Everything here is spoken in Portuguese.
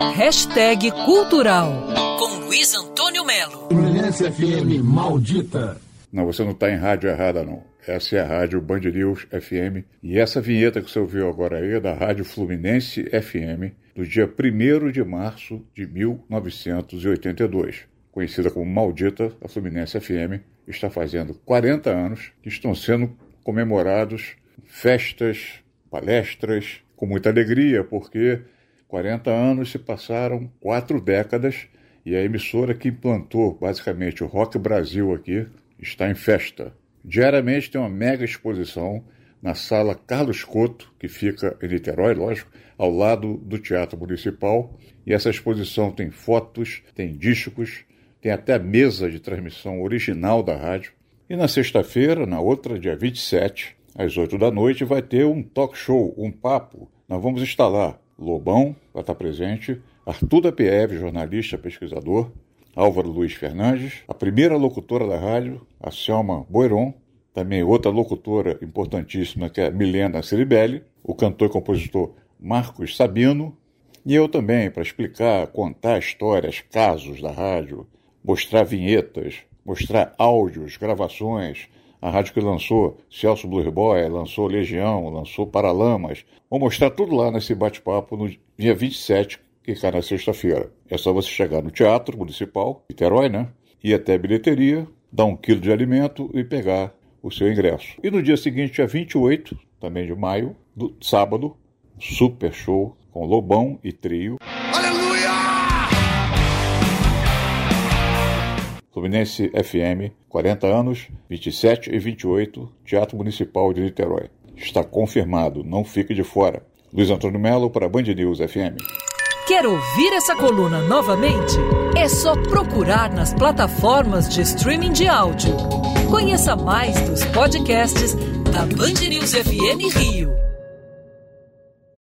Hashtag Cultural com Luiz Antônio Melo. Fluminense FM maldita. Não, você não está em rádio errada, não. Essa é a rádio Band News FM. E essa vinheta que você ouviu agora aí é da Rádio Fluminense FM, do dia 1 de março de 1982. Conhecida como Maldita, a Fluminense FM está fazendo 40 anos que estão sendo comemorados festas, palestras, com muita alegria, porque 40 anos se passaram quatro décadas e a emissora que implantou basicamente o Rock Brasil aqui está em festa. Diariamente tem uma mega exposição na sala Carlos Couto, que fica em Niterói, lógico, ao lado do Teatro Municipal. E essa exposição tem fotos, tem discos, tem até a mesa de transmissão original da rádio. E na sexta-feira, na outra, dia 27, às 8 da noite, vai ter um talk show, um papo. Nós vamos instalar Lobão, vai estar presente, Arthur da jornalista, pesquisador, Álvaro Luiz Fernandes, a primeira locutora da rádio, a Selma Boiron, também outra locutora importantíssima que é Milena Ceribelli, o cantor e compositor Marcos Sabino, e eu também, para explicar, contar histórias, casos da rádio, mostrar vinhetas, mostrar áudios, gravações, a rádio que lançou Celso Blue Boy, lançou Legião, lançou Paralamas. Vou mostrar tudo lá nesse bate-papo no dia 27, que cai na sexta-feira. É só você chegar no Teatro Municipal, Niterói, né? Ir até a bilheteria, dar um quilo de alimento e pegar o seu ingresso. E no dia seguinte, dia 28, também de maio, do sábado, super show com Lobão e Trio. Fluminense FM, 40 anos, 27 e 28, Teatro Municipal de Niterói. Está confirmado, não fique de fora. Luiz Antônio Melo para Band News FM. Quer ouvir essa coluna novamente? É só procurar nas plataformas de streaming de áudio. Conheça mais dos podcasts da Band News FM Rio.